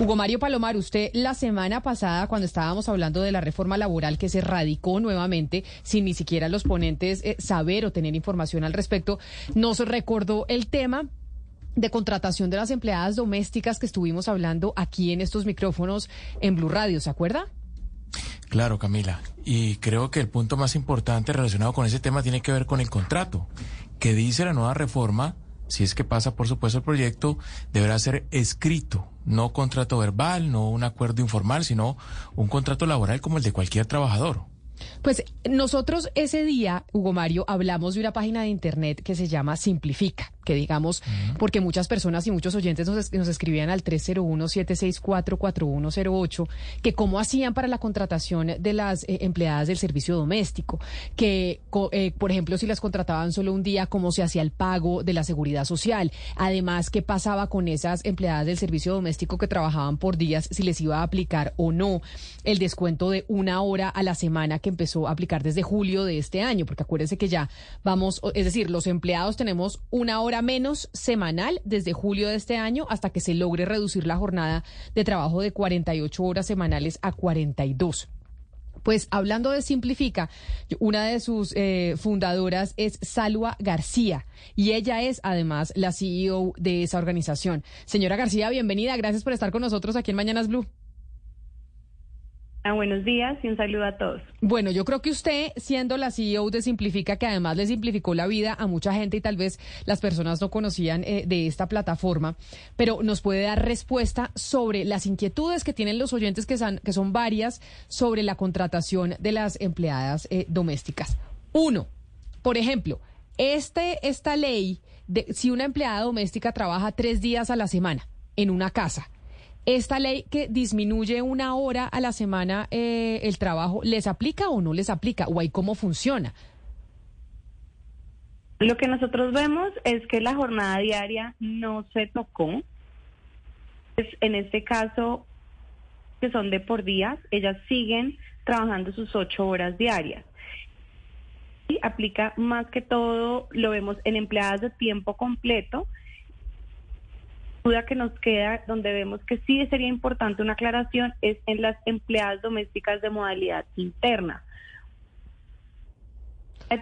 Hugo Mario Palomar, usted la semana pasada, cuando estábamos hablando de la reforma laboral que se radicó nuevamente, sin ni siquiera los ponentes eh, saber o tener información al respecto, nos recordó el tema de contratación de las empleadas domésticas que estuvimos hablando aquí en estos micrófonos en Blue Radio, ¿se acuerda? Claro, Camila. Y creo que el punto más importante relacionado con ese tema tiene que ver con el contrato, que dice la nueva reforma, si es que pasa por supuesto el proyecto, deberá ser escrito, no contrato verbal, no un acuerdo informal, sino un contrato laboral como el de cualquier trabajador. Pues nosotros ese día, Hugo Mario, hablamos de una página de internet que se llama Simplifica que digamos, porque muchas personas y muchos oyentes nos, nos escribían al 301-764-4108, que cómo hacían para la contratación de las eh, empleadas del servicio doméstico, que, eh, por ejemplo, si las contrataban solo un día, cómo se hacía el pago de la seguridad social. Además, qué pasaba con esas empleadas del servicio doméstico que trabajaban por días, si les iba a aplicar o no el descuento de una hora a la semana que empezó a aplicar desde julio de este año, porque acuérdense que ya vamos, es decir, los empleados tenemos una hora menos semanal desde julio de este año hasta que se logre reducir la jornada de trabajo de 48 horas semanales a 42. Pues hablando de Simplifica, una de sus eh, fundadoras es Salua García y ella es además la CEO de esa organización. Señora García, bienvenida. Gracias por estar con nosotros aquí en Mañanas Blue. Ah, buenos días y un saludo a todos. Bueno, yo creo que usted, siendo la CEO de Simplifica, que además le simplificó la vida a mucha gente y tal vez las personas no conocían eh, de esta plataforma, pero nos puede dar respuesta sobre las inquietudes que tienen los oyentes, que son, que son varias, sobre la contratación de las empleadas eh, domésticas. Uno, por ejemplo, este, esta ley, de si una empleada doméstica trabaja tres días a la semana en una casa, ¿Esta ley que disminuye una hora a la semana eh, el trabajo, ¿les aplica o no les aplica? ¿O ahí cómo funciona? Lo que nosotros vemos es que la jornada diaria no se tocó. En este caso, que son de por días, ellas siguen trabajando sus ocho horas diarias. Y aplica más que todo, lo vemos en empleadas de tiempo completo, duda que nos queda, donde vemos que sí sería importante una aclaración, es en las empleadas domésticas de modalidad interna.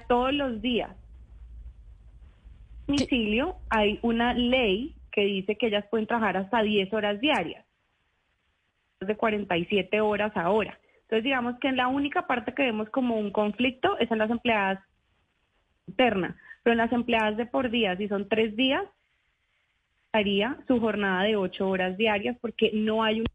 Todos los días. En domicilio hay una ley que dice que ellas pueden trabajar hasta 10 horas diarias, de 47 horas ahora. Entonces, digamos que en la única parte que vemos como un conflicto es en las empleadas internas, pero en las empleadas de por día, si son tres días, haría su jornada de ocho horas diarias porque no hay un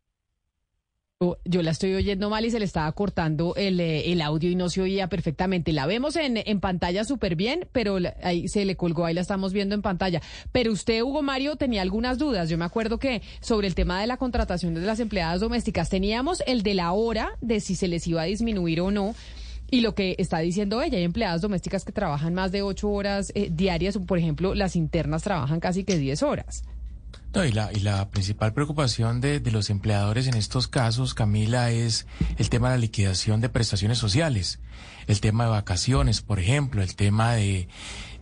yo la estoy oyendo mal y se le estaba cortando el, eh, el audio y no se oía perfectamente. La vemos en, en pantalla súper bien, pero ahí se le colgó, ahí la estamos viendo en pantalla. Pero usted, Hugo Mario, tenía algunas dudas. Yo me acuerdo que sobre el tema de la contratación de las empleadas domésticas teníamos el de la hora, de si se les iba a disminuir o no. Y lo que está diciendo ella, hay empleadas domésticas que trabajan más de ocho horas eh, diarias, por ejemplo, las internas trabajan casi que diez horas. No, y la, y la principal preocupación de, de, los empleadores en estos casos, Camila, es el tema de la liquidación de prestaciones sociales, el tema de vacaciones, por ejemplo, el tema de,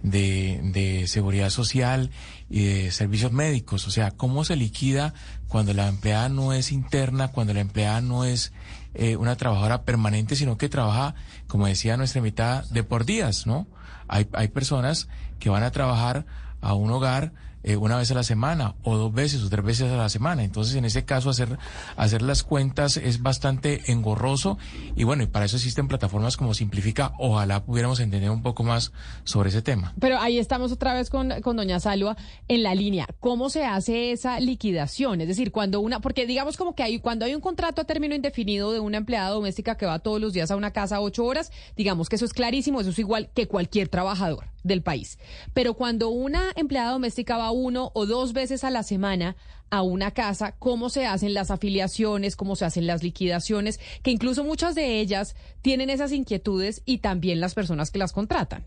de, de seguridad social y de servicios médicos. O sea, cómo se liquida cuando la empleada no es interna, cuando la empleada no es eh, una trabajadora permanente, sino que trabaja, como decía nuestra invitada, de por días, ¿no? Hay, hay personas que van a trabajar a un hogar eh, una vez a la semana o dos veces o tres veces a la semana. Entonces, en ese caso, hacer, hacer las cuentas es bastante engorroso y bueno, y para eso existen plataformas como Simplifica. Ojalá pudiéramos entender un poco más sobre ese tema. Pero ahí estamos otra vez con, con doña Salua en la línea. ¿Cómo se hace esa liquidación? Es decir, cuando una, porque digamos como que hay, cuando hay un contrato a término indefinido de una empleada doméstica que va todos los días a una casa ocho horas, digamos que eso es clarísimo, eso es igual que cualquier trabajador. del país. Pero cuando una empleada doméstica va uno o dos veces a la semana a una casa, cómo se hacen las afiliaciones, cómo se hacen las liquidaciones, que incluso muchas de ellas tienen esas inquietudes y también las personas que las contratan.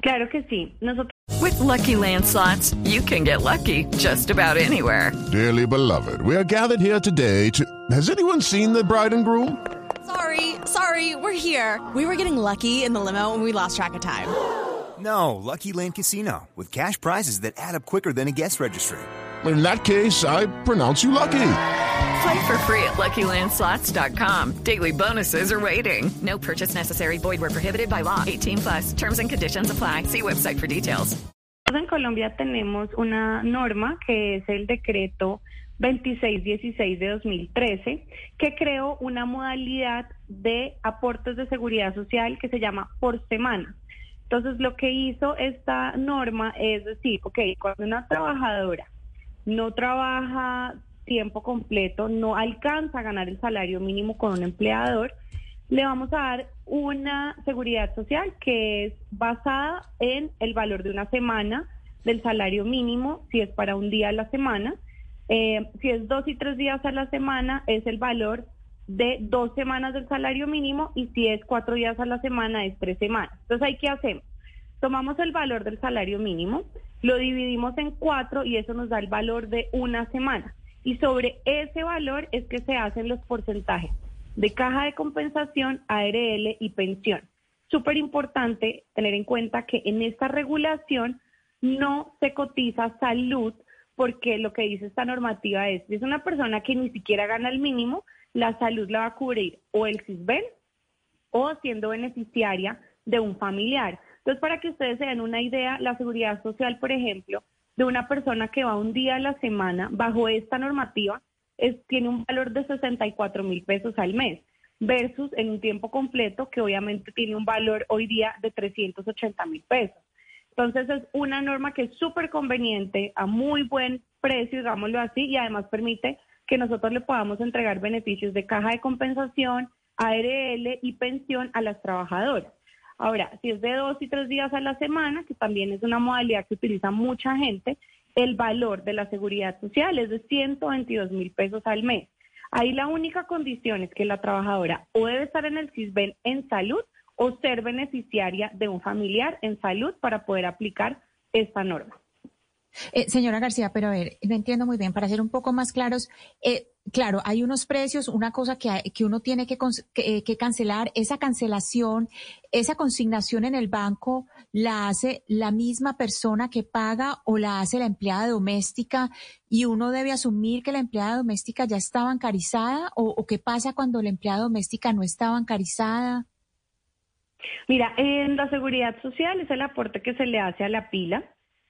Claro que sí. Nosotros With lucky landslots, you can get lucky just about anywhere. Dearly beloved, we are gathered here today to. Has anyone seen the bride and groom? Sorry, sorry, we're here. We were getting lucky in the limo and we lost track of time. No, Lucky Land Casino, with cash prizes that add up quicker than a guest registry. In that case, I pronounce you lucky. Play for free at LuckyLandSlots.com. Daily bonuses are waiting. No purchase necessary. Void were prohibited by law. 18 plus. Terms and conditions apply. See website for details. en Colombia tenemos una norma que es el decreto 2616 de 2013 que creó una modalidad de aportes de seguridad social que se llama por semana. Entonces, lo que hizo esta norma es decir, ok, cuando una trabajadora no trabaja tiempo completo, no alcanza a ganar el salario mínimo con un empleador, le vamos a dar una seguridad social que es basada en el valor de una semana del salario mínimo, si es para un día a la semana. Eh, si es dos y tres días a la semana, es el valor de dos semanas del salario mínimo y si es cuatro días a la semana, es tres semanas. Entonces, ¿hay qué hacemos? Tomamos el valor del salario mínimo, lo dividimos en cuatro y eso nos da el valor de una semana. Y sobre ese valor es que se hacen los porcentajes de caja de compensación, ARL y pensión. Súper importante tener en cuenta que en esta regulación no se cotiza salud porque lo que dice esta normativa es, si es una persona que ni siquiera gana el mínimo, la salud la va a cubrir o el CISBEN o siendo beneficiaria de un familiar. Entonces, para que ustedes se den una idea, la seguridad social, por ejemplo, de una persona que va un día a la semana bajo esta normativa, tiene un valor de 64 mil pesos al mes, versus en un tiempo completo que obviamente tiene un valor hoy día de 380 mil pesos. Entonces es una norma que es súper conveniente, a muy buen precio, digámoslo así, y además permite que nosotros le podamos entregar beneficios de caja de compensación, ARL y pensión a las trabajadoras. Ahora, si es de dos y tres días a la semana, que también es una modalidad que utiliza mucha gente, el valor de la seguridad social es de 122 mil pesos al mes. Ahí la única condición es que la trabajadora o debe estar en el CISBEN en salud o ser beneficiaria de un familiar en salud para poder aplicar esta norma. Eh, señora García, pero a ver, no entiendo muy bien, para ser un poco más claros, eh, claro, hay unos precios, una cosa que, que uno tiene que, eh, que, cancelar, esa cancelación, esa consignación en el banco, ¿la hace la misma persona que paga o la hace la empleada doméstica y uno debe asumir que la empleada doméstica ya está bancarizada o, o qué pasa cuando la empleada doméstica no está bancarizada? Mira, en la seguridad social es el aporte que se le hace a la pila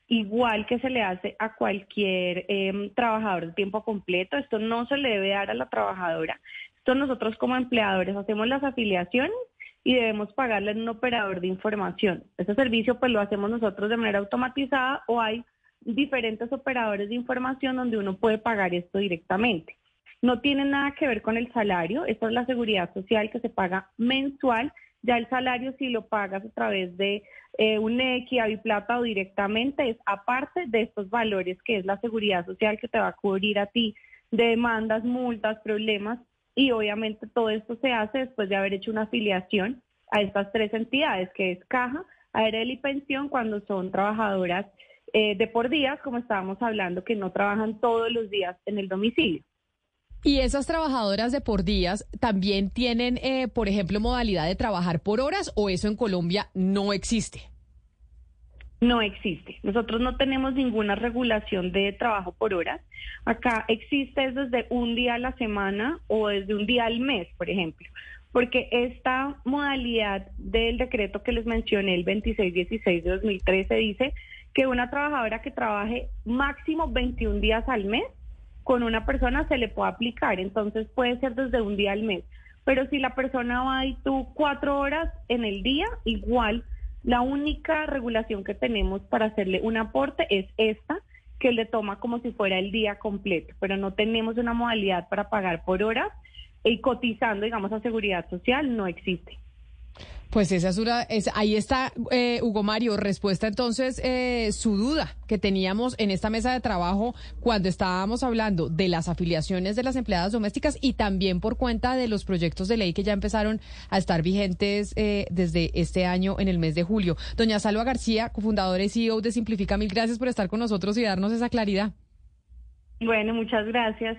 igual que se le hace a cualquier em, trabajador de tiempo completo. Esto no se le debe dar a la trabajadora. Esto nosotros como empleadores hacemos las afiliaciones y debemos pagarle a un operador de información. Este servicio pues lo hacemos nosotros de manera automatizada o hay diferentes operadores de información donde uno puede pagar esto directamente. No tiene nada que ver con el salario, esto es la seguridad social que se paga mensual ya el salario, si lo pagas a través de eh, un X, Plata o directamente, es aparte de estos valores que es la seguridad social que te va a cubrir a ti de demandas, multas, problemas. Y obviamente todo esto se hace después de haber hecho una afiliación a estas tres entidades, que es Caja, ARL y Pensión, cuando son trabajadoras eh, de por días, como estábamos hablando, que no trabajan todos los días en el domicilio. Y esas trabajadoras de por días también tienen, eh, por ejemplo, modalidad de trabajar por horas o eso en Colombia no existe. No existe. Nosotros no tenemos ninguna regulación de trabajo por horas. Acá existe desde un día a la semana o desde un día al mes, por ejemplo. Porque esta modalidad del decreto que les mencioné, el 2616 de 2013, dice que una trabajadora que trabaje máximo 21 días al mes con una persona se le puede aplicar, entonces puede ser desde un día al mes. Pero si la persona va y tú cuatro horas en el día, igual la única regulación que tenemos para hacerle un aporte es esta, que le toma como si fuera el día completo, pero no tenemos una modalidad para pagar por horas y cotizando, digamos, a seguridad social, no existe. Pues esa es una, es, ahí está, eh, Hugo Mario, respuesta entonces eh, su duda que teníamos en esta mesa de trabajo cuando estábamos hablando de las afiliaciones de las empleadas domésticas y también por cuenta de los proyectos de ley que ya empezaron a estar vigentes eh, desde este año en el mes de julio. Doña Salva García, cofundadora y CEO de Simplifica, mil gracias por estar con nosotros y darnos esa claridad. Bueno, muchas gracias.